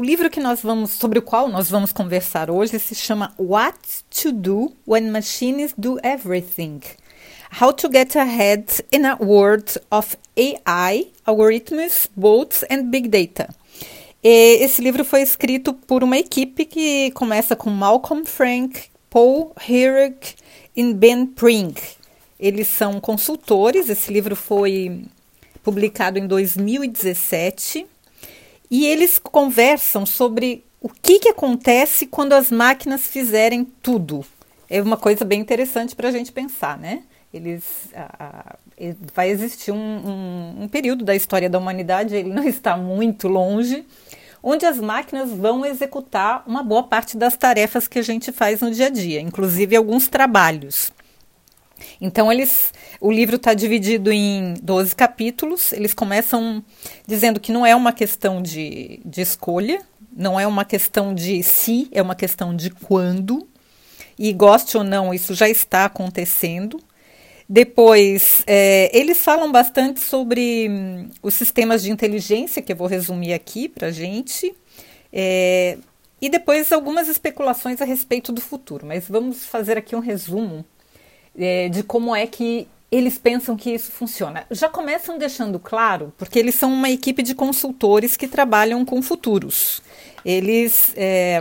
O livro que nós vamos, sobre o qual nós vamos conversar hoje se chama What to Do When Machines Do Everything. How to Get Ahead in a World of AI, Algorithms, Bots and Big Data. Esse livro foi escrito por uma equipe que começa com Malcolm Frank, Paul Herrick e Ben Pring. Eles são consultores. Esse livro foi publicado em 2017 e eles conversam sobre o que, que acontece quando as máquinas fizerem tudo. É uma coisa bem interessante para a gente pensar, né? Eles, vai existir um, um, um período da história da humanidade, ele não está muito longe, onde as máquinas vão executar uma boa parte das tarefas que a gente faz no dia a dia, inclusive alguns trabalhos. Então eles, o livro está dividido em 12 capítulos. Eles começam dizendo que não é uma questão de, de escolha, não é uma questão de se, é uma questão de quando. E goste ou não, isso já está acontecendo. Depois, é, eles falam bastante sobre hum, os sistemas de inteligência, que eu vou resumir aqui para gente. É, e depois algumas especulações a respeito do futuro. Mas vamos fazer aqui um resumo é, de como é que eles pensam que isso funciona. Já começam deixando claro, porque eles são uma equipe de consultores que trabalham com futuros. Eles é,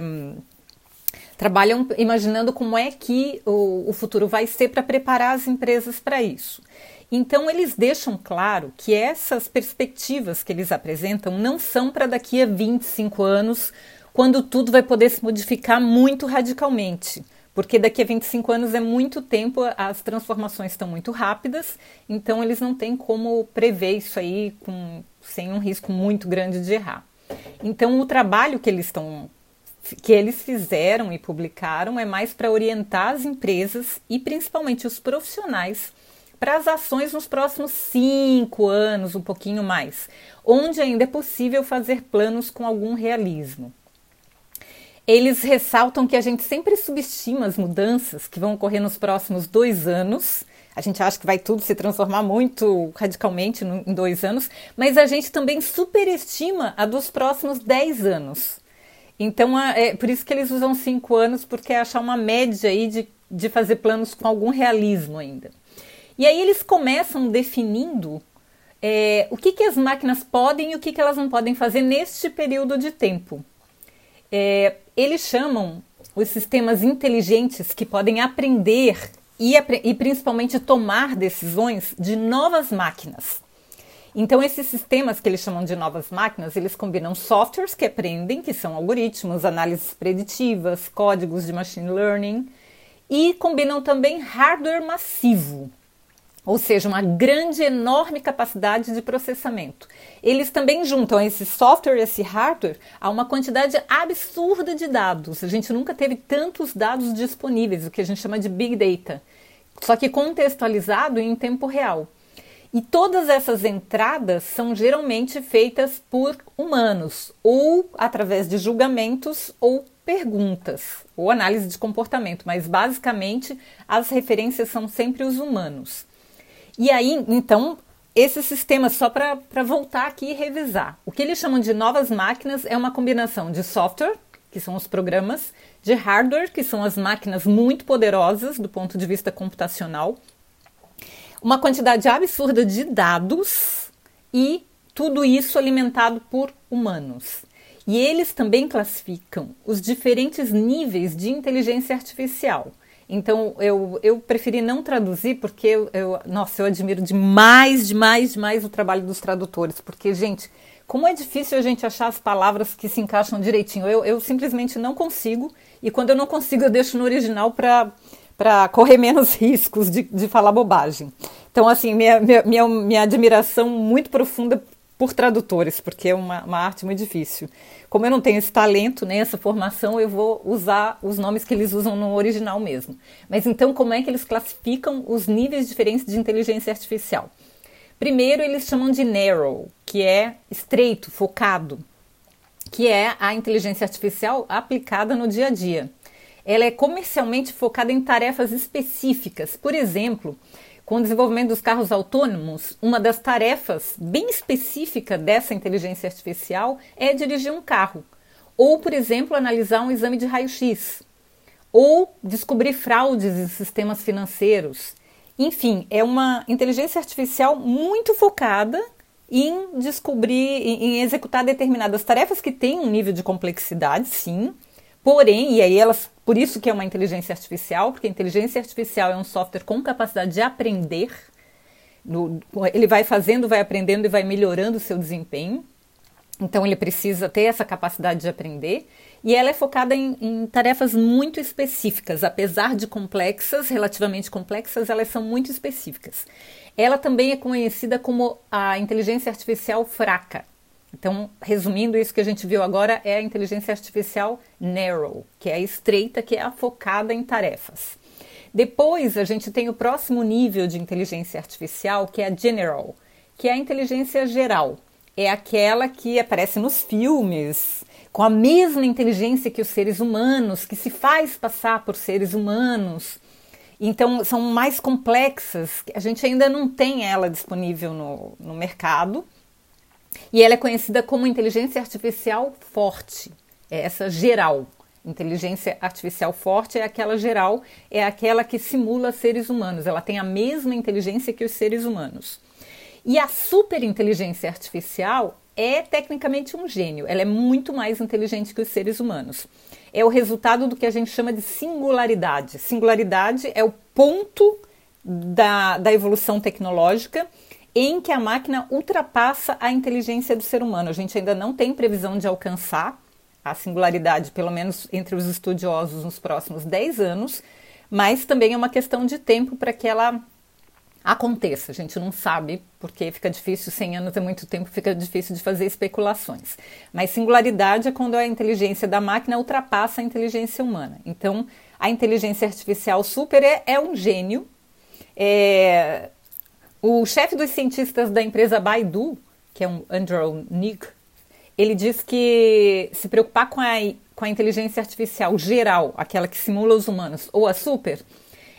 trabalham imaginando como é que o, o futuro vai ser para preparar as empresas para isso. Então, eles deixam claro que essas perspectivas que eles apresentam não são para daqui a 25 anos, quando tudo vai poder se modificar muito radicalmente porque daqui a 25 anos é muito tempo, as transformações estão muito rápidas, então eles não têm como prever isso aí com, sem um risco muito grande de errar. Então o trabalho que eles estão que eles fizeram e publicaram é mais para orientar as empresas e principalmente os profissionais para as ações nos próximos cinco anos, um pouquinho mais, onde ainda é possível fazer planos com algum realismo. Eles ressaltam que a gente sempre subestima as mudanças que vão ocorrer nos próximos dois anos. A gente acha que vai tudo se transformar muito radicalmente em dois anos, mas a gente também superestima a dos próximos dez anos. Então, é por isso que eles usam cinco anos, porque é achar uma média aí de, de fazer planos com algum realismo ainda. E aí eles começam definindo é, o que, que as máquinas podem e o que, que elas não podem fazer neste período de tempo. É, eles chamam os sistemas inteligentes que podem aprender e, e principalmente tomar decisões de novas máquinas. Então, esses sistemas que eles chamam de novas máquinas, eles combinam softwares que aprendem, que são algoritmos, análises preditivas, códigos de machine learning, e combinam também hardware massivo, ou seja, uma grande, enorme capacidade de processamento. Eles também juntam esse software, esse hardware, a uma quantidade absurda de dados. A gente nunca teve tantos dados disponíveis, o que a gente chama de big data, só que contextualizado em tempo real. E todas essas entradas são geralmente feitas por humanos, ou através de julgamentos ou perguntas, ou análise de comportamento, mas basicamente as referências são sempre os humanos. E aí, então, esses sistemas, só para voltar aqui e revisar, o que eles chamam de novas máquinas é uma combinação de software, que são os programas, de hardware, que são as máquinas muito poderosas do ponto de vista computacional, uma quantidade absurda de dados e tudo isso alimentado por humanos. E eles também classificam os diferentes níveis de inteligência artificial. Então eu, eu preferi não traduzir porque eu, eu, nossa, eu admiro demais, demais, demais o trabalho dos tradutores, porque, gente, como é difícil a gente achar as palavras que se encaixam direitinho. Eu, eu simplesmente não consigo, e quando eu não consigo, eu deixo no original para correr menos riscos de, de falar bobagem. Então, assim, minha, minha, minha, minha admiração muito profunda por tradutores, porque é uma, uma, arte muito difícil. Como eu não tenho esse talento, nem essa formação, eu vou usar os nomes que eles usam no original mesmo. Mas então, como é que eles classificam os níveis diferentes de inteligência artificial? Primeiro, eles chamam de narrow, que é estreito, focado, que é a inteligência artificial aplicada no dia a dia. Ela é comercialmente focada em tarefas específicas. Por exemplo, com o desenvolvimento dos carros autônomos, uma das tarefas bem específica dessa inteligência artificial é dirigir um carro. Ou, por exemplo, analisar um exame de raio-x. Ou descobrir fraudes em sistemas financeiros. Enfim, é uma inteligência artificial muito focada em descobrir, em executar determinadas tarefas que têm um nível de complexidade, sim, Porém, e aí elas, por isso que é uma inteligência artificial, porque a inteligência artificial é um software com capacidade de aprender. No, ele vai fazendo, vai aprendendo e vai melhorando o seu desempenho. Então ele precisa ter essa capacidade de aprender. E ela é focada em, em tarefas muito específicas, apesar de complexas, relativamente complexas, elas são muito específicas. Ela também é conhecida como a inteligência artificial fraca. Então, resumindo, isso que a gente viu agora é a inteligência artificial narrow, que é a estreita, que é a focada em tarefas. Depois, a gente tem o próximo nível de inteligência artificial, que é a general, que é a inteligência geral. É aquela que aparece nos filmes, com a mesma inteligência que os seres humanos, que se faz passar por seres humanos. Então, são mais complexas, a gente ainda não tem ela disponível no, no mercado e ela é conhecida como inteligência artificial forte, é essa geral. Inteligência artificial forte é aquela geral, é aquela que simula seres humanos, ela tem a mesma inteligência que os seres humanos. E a superinteligência artificial é tecnicamente um gênio, ela é muito mais inteligente que os seres humanos. É o resultado do que a gente chama de singularidade. Singularidade é o ponto da, da evolução tecnológica em que a máquina ultrapassa a inteligência do ser humano. A gente ainda não tem previsão de alcançar a singularidade, pelo menos entre os estudiosos, nos próximos 10 anos, mas também é uma questão de tempo para que ela aconteça. A gente não sabe, porque fica difícil, 100 anos é muito tempo, fica difícil de fazer especulações. Mas singularidade é quando a inteligência da máquina ultrapassa a inteligência humana. Então, a inteligência artificial super é, é um gênio. É, o chefe dos cientistas da empresa Baidu, que é um Andrew Ng, ele diz que se preocupar com a, com a inteligência artificial geral, aquela que simula os humanos, ou a super,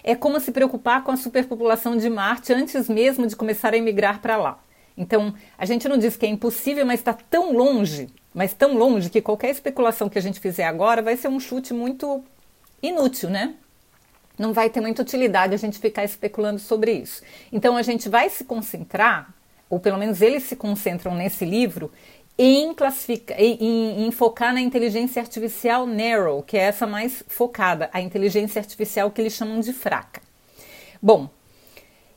é como se preocupar com a superpopulação de Marte antes mesmo de começar a emigrar para lá. Então, a gente não diz que é impossível, mas está tão longe, mas tão longe que qualquer especulação que a gente fizer agora vai ser um chute muito inútil, né? Não vai ter muita utilidade a gente ficar especulando sobre isso. Então a gente vai se concentrar, ou pelo menos eles se concentram nesse livro, em, classificar, em, em, focar na inteligência artificial narrow, que é essa mais focada, a inteligência artificial que eles chamam de fraca. Bom,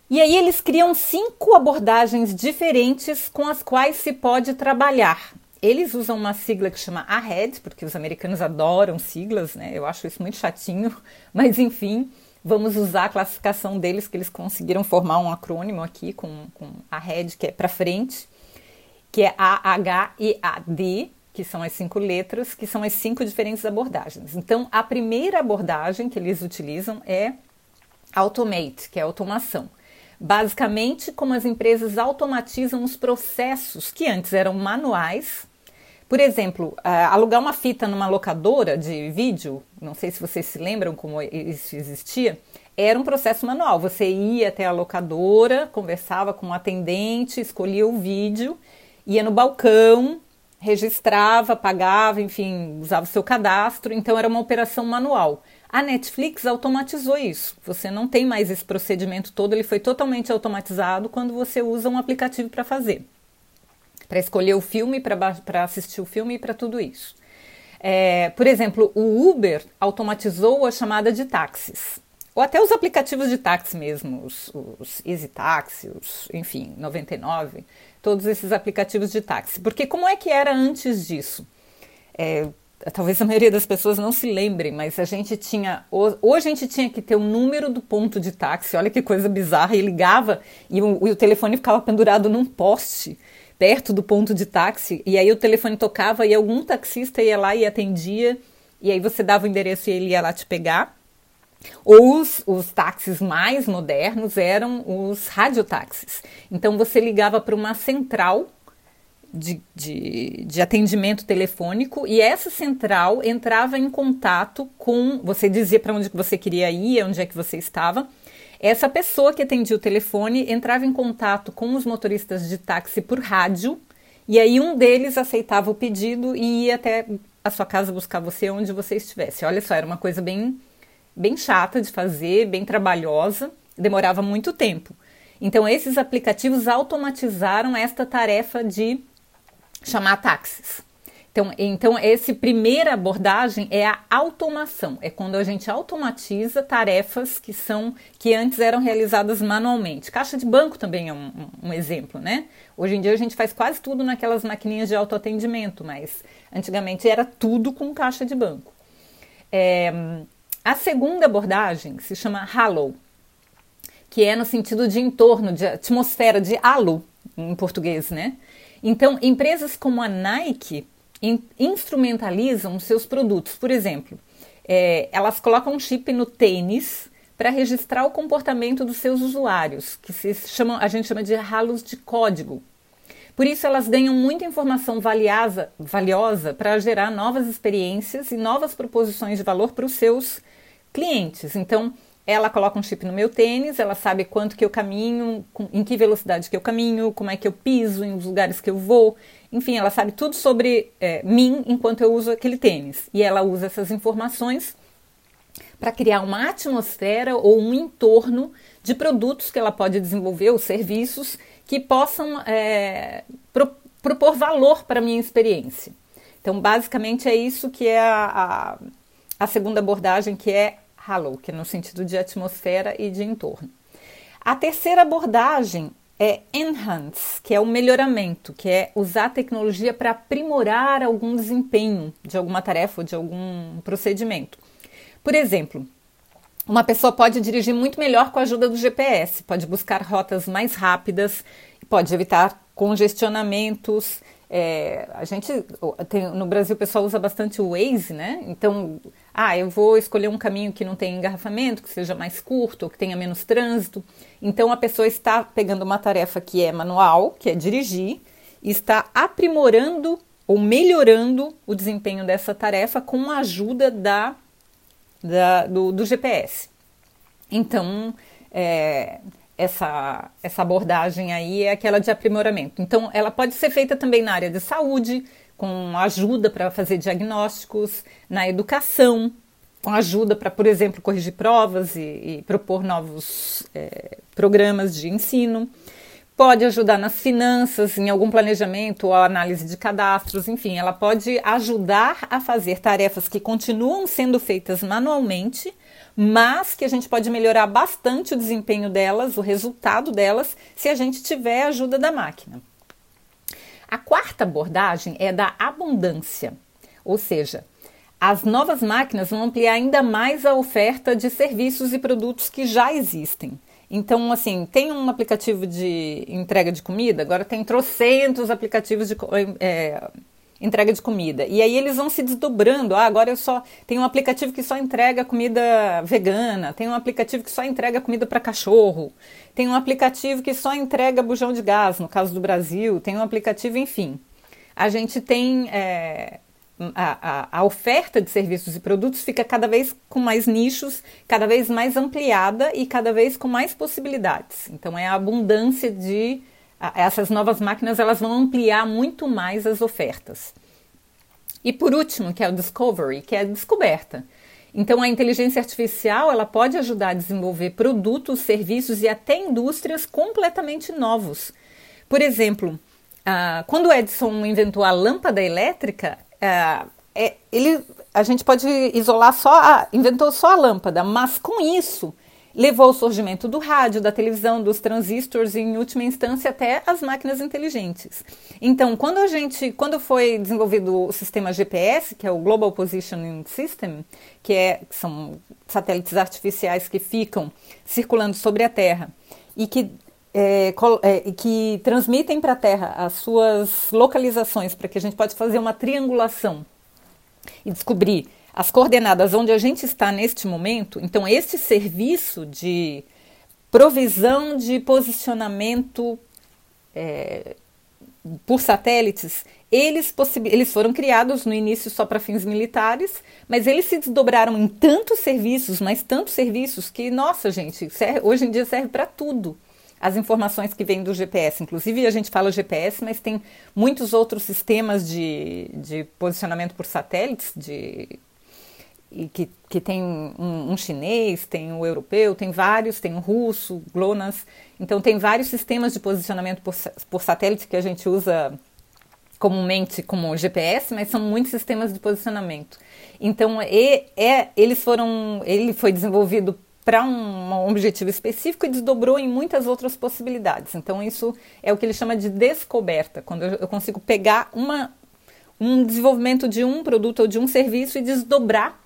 e aí eles criam cinco abordagens diferentes com as quais se pode trabalhar. Eles usam uma sigla que chama AHEAD, porque os americanos adoram siglas, né? Eu acho isso muito chatinho, mas enfim, vamos usar a classificação deles, que eles conseguiram formar um acrônimo aqui com, com AHEAD, que é para frente, que é A-H-E-A-D, que são as cinco letras, que são as cinco diferentes abordagens. Então, a primeira abordagem que eles utilizam é Automate, que é automação. Basicamente, como as empresas automatizam os processos que antes eram manuais por exemplo, alugar uma fita numa locadora de vídeo, não sei se vocês se lembram como isso existia, era um processo manual. Você ia até a locadora, conversava com o atendente, escolhia o vídeo, ia no balcão, registrava, pagava, enfim, usava o seu cadastro, então era uma operação manual. A Netflix automatizou isso. Você não tem mais esse procedimento todo, ele foi totalmente automatizado quando você usa um aplicativo para fazer para escolher o filme, para assistir o filme e para tudo isso. É, por exemplo, o Uber automatizou a chamada de táxis. Ou até os aplicativos de táxi mesmo, os, os Easy Taxi, os, enfim, 99, todos esses aplicativos de táxi. Porque como é que era antes disso? É, talvez a maioria das pessoas não se lembrem, mas a gente tinha. Ou a gente tinha que ter o número do ponto de táxi, olha que coisa bizarra, e ligava e o, e o telefone ficava pendurado num poste perto do ponto de táxi, e aí o telefone tocava e algum taxista ia lá e atendia, e aí você dava o endereço e ele ia lá te pegar. Ou os, os táxis mais modernos eram os radiotáxis. Então você ligava para uma central de, de, de, atendimento telefônico e essa central entrava em contato com. Você dizia para onde você queria ir, onde é que você estava. Essa pessoa que atendia o telefone entrava em contato com os motoristas de táxi por rádio e aí um deles aceitava o pedido e ia até a sua casa buscar você onde você estivesse. Olha só, era uma coisa bem, bem chata de fazer, bem trabalhosa, demorava muito tempo. Então, esses aplicativos automatizaram esta tarefa de chamar táxis. Então, então, essa primeira abordagem é a automação, é quando a gente automatiza tarefas que são que antes eram realizadas manualmente. Caixa de banco também é um, um, exemplo, né? Hoje em dia a gente faz quase tudo naquelas maquininhas de autoatendimento, mas antigamente era tudo com caixa de banco. É, a segunda abordagem se chama Halo, que é no sentido de entorno, de atmosfera, de halo em português, né? Então, empresas como a Nike in, instrumentalizam seus produtos. Por exemplo, é, elas colocam um chip no tênis para registrar o comportamento dos seus usuários, que se chamam, a gente chama de halos de código. Por isso, elas ganham muita informação valiosa, valiosa para gerar novas experiências e novas proposições de valor para os seus clientes. Então, ela coloca um chip no meu tênis, ela sabe quanto que eu caminho, em que velocidade que eu caminho, como é que eu piso, em os lugares que eu vou. Enfim, ela sabe tudo sobre é, mim enquanto eu uso aquele tênis. E ela usa essas informações para criar uma atmosfera ou um entorno de produtos que ela pode desenvolver, ou serviços que possam é, pro, propor valor para a minha experiência. Então, basicamente, é isso que é a, a, a segunda abordagem, que é Halo, que é no sentido de atmosfera e de entorno. A terceira abordagem é enhance, que é o melhoramento, que é usar a tecnologia para aprimorar algum desempenho de alguma tarefa ou de algum procedimento. Por exemplo, uma pessoa pode dirigir muito melhor com a ajuda do GPS, pode buscar rotas mais rápidas, pode evitar congestionamentos. É, a gente tem, no Brasil o pessoal usa bastante o Waze, né? Então ah, eu vou escolher um caminho que não tenha engarrafamento, que seja mais curto, que tenha menos trânsito. Então a pessoa está pegando uma tarefa que é manual, que é dirigir, e está aprimorando ou melhorando o desempenho dessa tarefa com a ajuda da, da do, do, GPS. Então, é, essa, essa abordagem aí é aquela de aprimoramento. Então, ela pode ser feita também na área de saúde, com ajuda para fazer diagnósticos, na educação, com ajuda para, por exemplo, corrigir provas e, e propor novos é, programas de ensino. Pode ajudar nas finanças, em algum planejamento ou análise de cadastros, enfim, ela pode ajudar a fazer tarefas que continuam sendo feitas manualmente, mas que a gente pode melhorar bastante o desempenho delas, o resultado delas, se a gente tiver a ajuda da máquina. A quarta abordagem é da abundância, ou seja, as novas máquinas vão ampliar ainda mais a oferta de serviços e produtos que já existem. Então, assim, tem um aplicativo de entrega de comida, agora tem trocentos aplicativos de é, entrega de comida. E aí eles vão se desdobrando. Ah, agora eu só tenho um aplicativo que só entrega comida vegana, tem um aplicativo que só entrega comida para cachorro, tem um aplicativo que só entrega bujão de gás, no caso do Brasil, tem um aplicativo, enfim. A gente tem é, a, a, a, oferta de serviços e produtos fica cada vez com mais nichos, cada vez mais ampliada e cada vez com mais possibilidades. Então é a abundância de essas novas máquinas elas vão ampliar muito mais as ofertas. E por último, que é o discovery, que é a descoberta. Então a inteligência artificial ela pode ajudar a desenvolver produtos, serviços e até indústrias completamente novos. Por exemplo, uh, quando Edison inventou a lâmpada elétrica, uh, é, ele, a gente pode isolar só, a, inventou só a lâmpada, mas com isso levou ao surgimento do rádio, da televisão, dos transistores e, em última instância, até as máquinas inteligentes. Então, quando a gente, quando foi desenvolvido o sistema GPS, que é o Global Positioning System, que, é, que são satélites artificiais que ficam circulando sobre a Terra e que é, é, que transmitem para a Terra as suas localizações, para que a gente pode fazer uma triangulação e descobrir as coordenadas onde a gente está neste momento. Então, este serviço de provisão de posicionamento é, por satélites, eles, eles foram criados no início só para fins militares, mas eles se desdobraram em tantos serviços, mas tantos serviços que, nossa, gente, hoje em dia serve para tudo. As informações que vêm do GPS, inclusive a gente fala GPS, mas tem muitos outros sistemas de, de posicionamento por satélites, de e que, que tem um, um, chinês, tem o europeu, tem vários, tem o russo, GLONASS. Então, tem vários sistemas de posicionamento por, por satélite que a gente usa comumente como GPS, mas são muitos sistemas de posicionamento. Então, e, é, eles foram, ele foi desenvolvido para um, um, objetivo específico e desdobrou em muitas outras possibilidades. Então, isso é o que ele chama de descoberta, quando eu, eu consigo pegar uma, um desenvolvimento de um produto ou de um serviço e desdobrar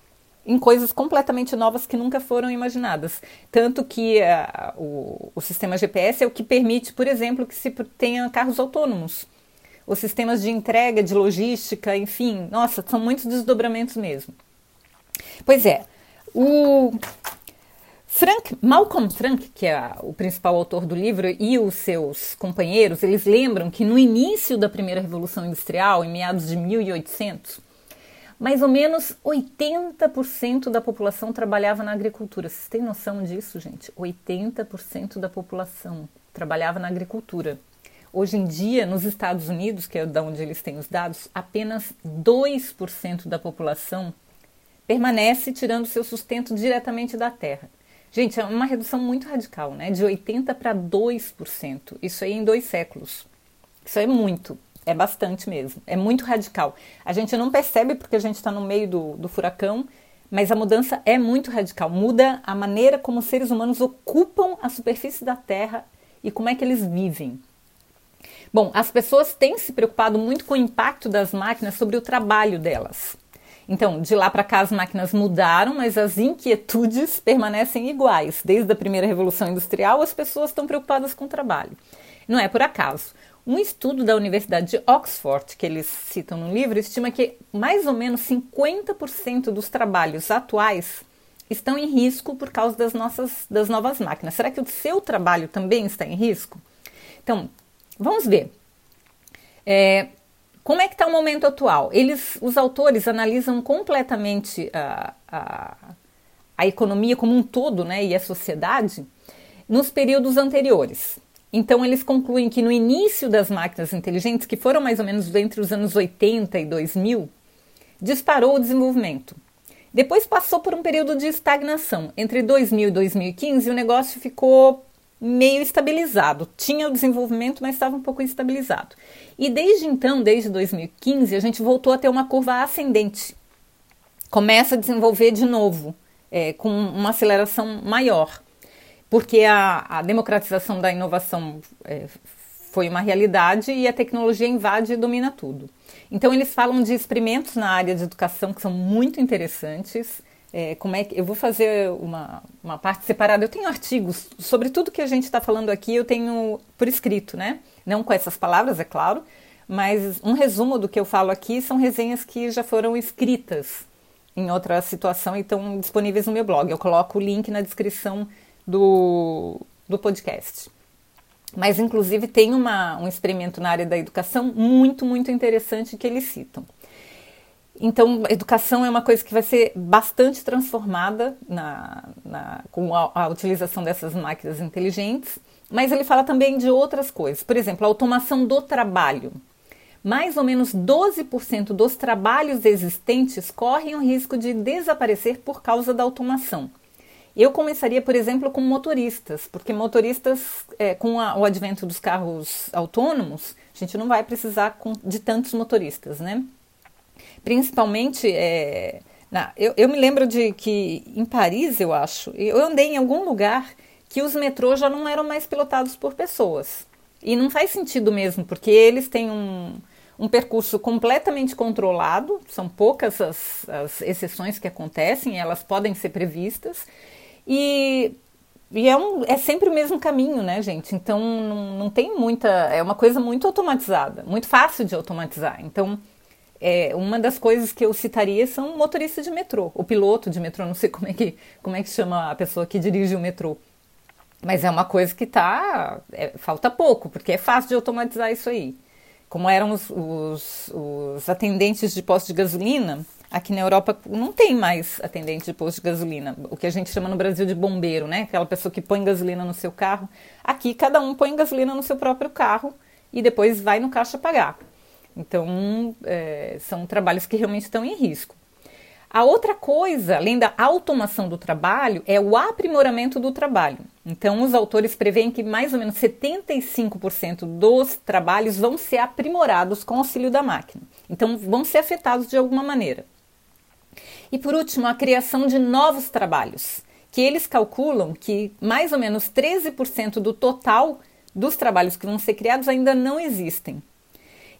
em coisas completamente novas que nunca foram imaginadas. Tanto que uh, o, o, sistema GPS é o que permite, por exemplo, que se tenha carros autônomos. Os sistemas de entrega, de logística, enfim, nossa, são muitos desdobramentos mesmo. Pois é, o Frank, Malcolm Frank, que é o principal autor do livro, e os seus companheiros, eles lembram que no início da primeira revolução industrial, em meados de 1800, mais ou menos 80% da população trabalhava na agricultura. Vocês têm noção disso, gente? 80% da população trabalhava na agricultura. Hoje em dia, nos Estados Unidos, que é da onde eles têm os dados, apenas 2% da população permanece tirando seu sustento diretamente da terra. Gente, é uma redução muito radical, né? De 80% para 2%. Isso aí em dois séculos. Isso é muito. É bastante mesmo. É muito radical. A gente não percebe porque a gente está no meio do, do furacão, mas a mudança é muito radical. Muda a maneira como os seres humanos ocupam a superfície da Terra e como é que eles vivem. Bom, as pessoas têm se preocupado muito com o impacto das máquinas sobre o trabalho delas. Então, de lá para cá as máquinas mudaram, mas as inquietudes permanecem iguais. Desde a primeira revolução industrial, as pessoas estão preocupadas com o trabalho. Não é por acaso. Um estudo da Universidade de Oxford, que eles citam no livro, estima que mais ou menos 50% dos trabalhos atuais estão em risco por causa das nossas das novas máquinas. Será que o seu trabalho também está em risco? Então, vamos ver. É, como é que está o momento atual? Eles, os autores analisam completamente a, a, a economia como um todo, né, e a sociedade nos períodos anteriores. Então, eles concluem que no início das máquinas inteligentes, que foram mais ou menos entre os anos 80 e 2000, disparou o desenvolvimento. Depois passou por um período de estagnação. Entre 2000 e 2015, o negócio ficou meio estabilizado. Tinha o desenvolvimento, mas estava um pouco estabilizado. E desde então, desde 2015, a gente voltou a ter uma curva ascendente. Começa a desenvolver de novo, é, com uma aceleração maior porque a, a democratização da inovação é, foi uma realidade e a tecnologia invade e domina tudo. Então eles falam de experimentos na área de educação que são muito interessantes. É, como é que eu vou fazer uma, uma parte separada? Eu tenho artigos sobre tudo que a gente está falando aqui. Eu tenho por escrito, né? Não com essas palavras, é claro, mas um resumo do que eu falo aqui são resenhas que já foram escritas em outra situação e estão disponíveis no meu blog. Eu coloco o link na descrição do, do podcast. Mas, inclusive, tem uma, um experimento na área da educação muito, muito interessante que eles citam. Então, educação é uma coisa que vai ser bastante transformada na, na, com a, a, utilização dessas máquinas inteligentes, mas ele fala também de outras coisas. Por exemplo, a automação do trabalho. Mais ou menos 12% dos trabalhos existentes correm o risco de desaparecer por causa da automação. Eu começaria, por exemplo, com motoristas, porque motoristas, é, com a, o advento dos carros autônomos, a gente não vai precisar com, de tantos motoristas, né? Principalmente, é, na, eu, eu, me lembro de que em Paris, eu acho, eu andei em algum lugar que os metrôs já não eram mais pilotados por pessoas. E não faz sentido mesmo, porque eles têm um, um percurso completamente controlado, são poucas as, as exceções que acontecem, elas podem ser previstas, e e é, um, é sempre o mesmo caminho, né, gente? Então não, não tem muita. É uma coisa muito automatizada, muito fácil de automatizar. Então, é, uma das coisas que eu citaria são motorista de metrô, o piloto de metrô, não sei como é que, como é que chama a pessoa que dirige o metrô. Mas é uma coisa que tá. É, falta pouco, porque é fácil de automatizar isso aí. Como eram os, os, os atendentes de posto de gasolina, Aqui na Europa não tem mais atendente de posto de gasolina, o que a gente chama no Brasil de bombeiro, né? Aquela pessoa que põe gasolina no seu carro. Aqui cada um põe gasolina no seu próprio carro e depois vai no caixa pagar. Então é, são trabalhos que realmente estão em risco. A outra coisa, além da automação do trabalho, é o aprimoramento do trabalho. Então, os autores preveem que mais ou menos 75% dos trabalhos vão ser aprimorados com o auxílio da máquina. Então, vão ser afetados de alguma maneira. E por último, a criação de novos trabalhos, que eles calculam que mais ou menos 13% do total dos trabalhos que vão ser criados ainda não existem.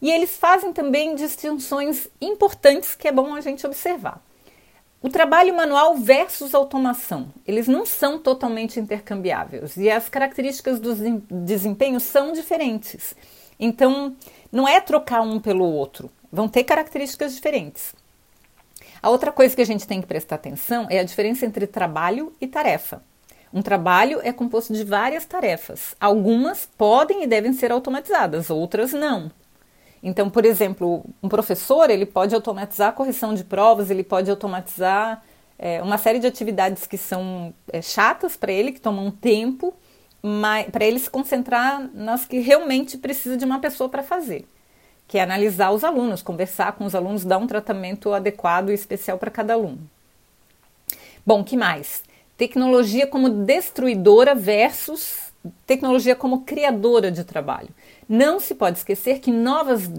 E eles fazem também distinções importantes que é bom a gente observar. O trabalho manual versus automação, eles não são totalmente intercambiáveis e as características do desempenho são diferentes. Então, não é trocar um pelo outro, vão ter características diferentes. A outra coisa que a gente tem que prestar atenção é a diferença entre trabalho e tarefa. Um trabalho é composto de várias tarefas. Algumas podem e devem ser automatizadas, outras não. Então, por exemplo, um professor ele pode automatizar a correção de provas, ele pode automatizar é, uma série de atividades que são é, chatas para ele, que tomam tempo, para ele se concentrar nas que realmente precisa de uma pessoa para fazer que é analisar os alunos, conversar com os alunos, dar um tratamento adequado e especial para cada aluno. Bom, que mais? Tecnologia como destruidora versus tecnologia como criadora de trabalho. Não se pode esquecer que novas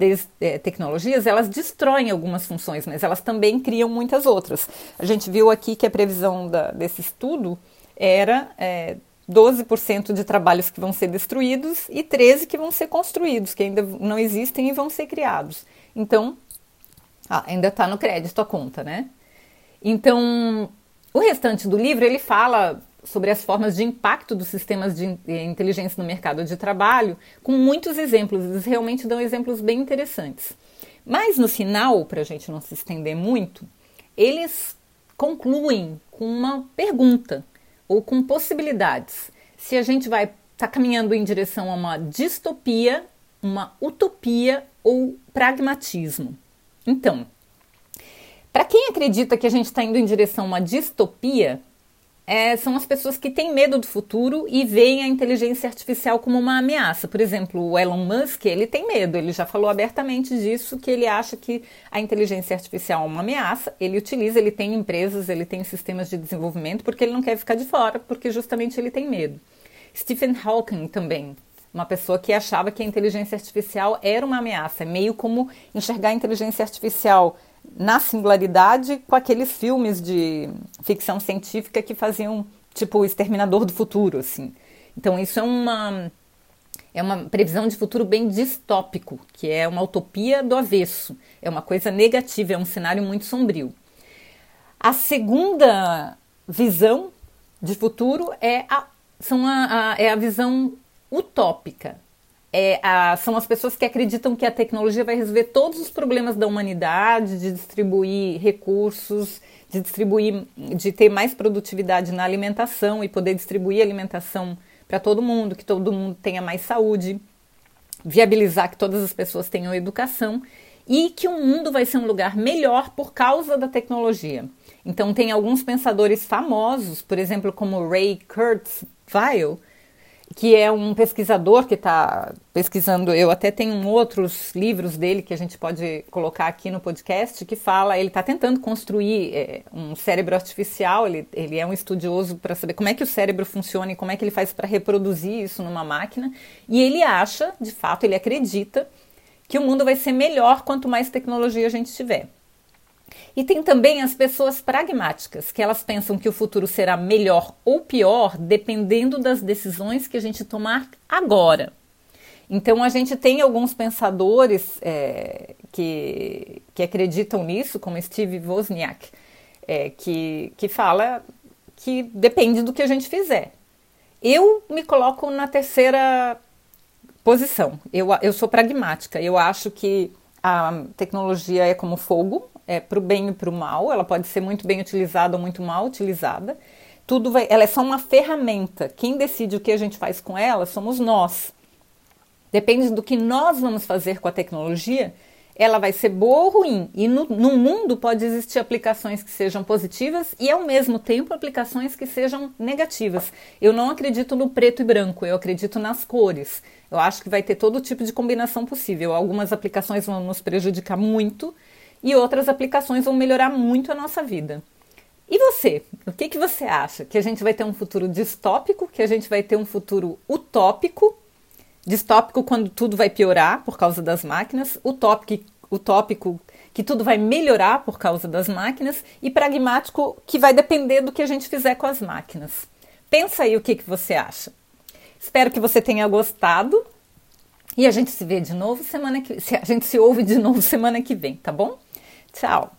eh, tecnologias elas destroem algumas funções, mas elas também criam muitas outras. A gente viu aqui que a previsão da, desse estudo era é, 12% de trabalhos que vão ser destruídos e 13% que vão ser construídos, que ainda não existem e vão ser criados. Então, ah, ainda está no crédito a conta, né? Então, o restante do livro ele fala sobre as formas de impacto dos sistemas de inteligência no mercado de trabalho, com muitos exemplos. Eles realmente dão exemplos bem interessantes. Mas no final, para a gente não se estender muito, eles concluem com uma pergunta ou com possibilidades. Se a gente vai estar tá caminhando em direção a uma distopia, uma utopia ou pragmatismo. Então, para quem acredita que a gente está indo em direção a uma distopia, é, são as pessoas que têm medo do futuro e veem a inteligência artificial como uma ameaça. Por exemplo, o Elon Musk, ele tem medo, ele já falou abertamente disso, que ele acha que a inteligência artificial é uma ameaça, ele utiliza, ele tem empresas, ele tem sistemas de desenvolvimento, porque ele não quer ficar de fora, porque justamente ele tem medo. Stephen Hawking também, uma pessoa que achava que a inteligência artificial era uma ameaça, meio como enxergar a inteligência artificial na singularidade com aqueles filmes de ficção científica que faziam tipo o Exterminador do Futuro, assim. Então isso é uma é uma previsão de futuro bem distópico, que é uma utopia do avesso, é uma coisa negativa, é um cenário muito sombrio. A segunda visão de futuro é a, são a, a é a visão utópica, é, a, são as pessoas que acreditam que a tecnologia vai resolver todos os problemas da humanidade, de distribuir recursos, de distribuir, de ter mais produtividade na alimentação e poder distribuir alimentação para todo mundo, que todo mundo tenha mais saúde, viabilizar que todas as pessoas tenham educação e que o mundo vai ser um lugar melhor por causa da tecnologia. Então tem alguns pensadores famosos, por exemplo, como Ray Kurzweil, que é um pesquisador que está pesquisando. Eu até tenho outros livros dele que a gente pode colocar aqui no podcast que fala. Ele está tentando construir é, um cérebro artificial. Ele, ele é um estudioso para saber como é que o cérebro funciona e como é que ele faz para reproduzir isso numa máquina. E ele acha, de fato, ele acredita que o mundo vai ser melhor quanto mais tecnologia a gente tiver. E tem também as pessoas pragmáticas, que elas pensam que o futuro será melhor ou pior dependendo das decisões que a gente tomar agora. Então a gente tem alguns pensadores é, que, que acreditam nisso, como Steve Wozniak, é, que, que fala que depende do que a gente fizer. Eu me coloco na terceira posição. Eu, eu sou pragmática. Eu acho que a tecnologia é como fogo, é para o bem e para o mal. Ela pode ser muito bem utilizada ou muito mal utilizada. Tudo vai, ela é só uma ferramenta. Quem decide o que a gente faz com ela somos nós. Depende do que nós vamos fazer com a tecnologia, ela vai ser boa ou ruim. E no, no, mundo pode existir aplicações que sejam positivas e, ao mesmo tempo, aplicações que sejam negativas. Eu não acredito no preto e branco, eu acredito nas cores. Eu acho que vai ter todo tipo de combinação possível. Algumas aplicações vão nos prejudicar muito e outras aplicações vão melhorar muito a nossa vida. E você? O que, que você acha? Que a gente vai ter um futuro distópico? Que a gente vai ter um futuro utópico? distópico quando tudo vai piorar por causa das máquinas, utópico, utópico que tudo vai melhorar por causa das máquinas e pragmático que vai depender do que a gente fizer com as máquinas. Pensa aí o que, que você acha. Espero que você tenha gostado e a gente se vê de novo semana que a gente se ouve de novo semana que vem, tá bom? Tchau.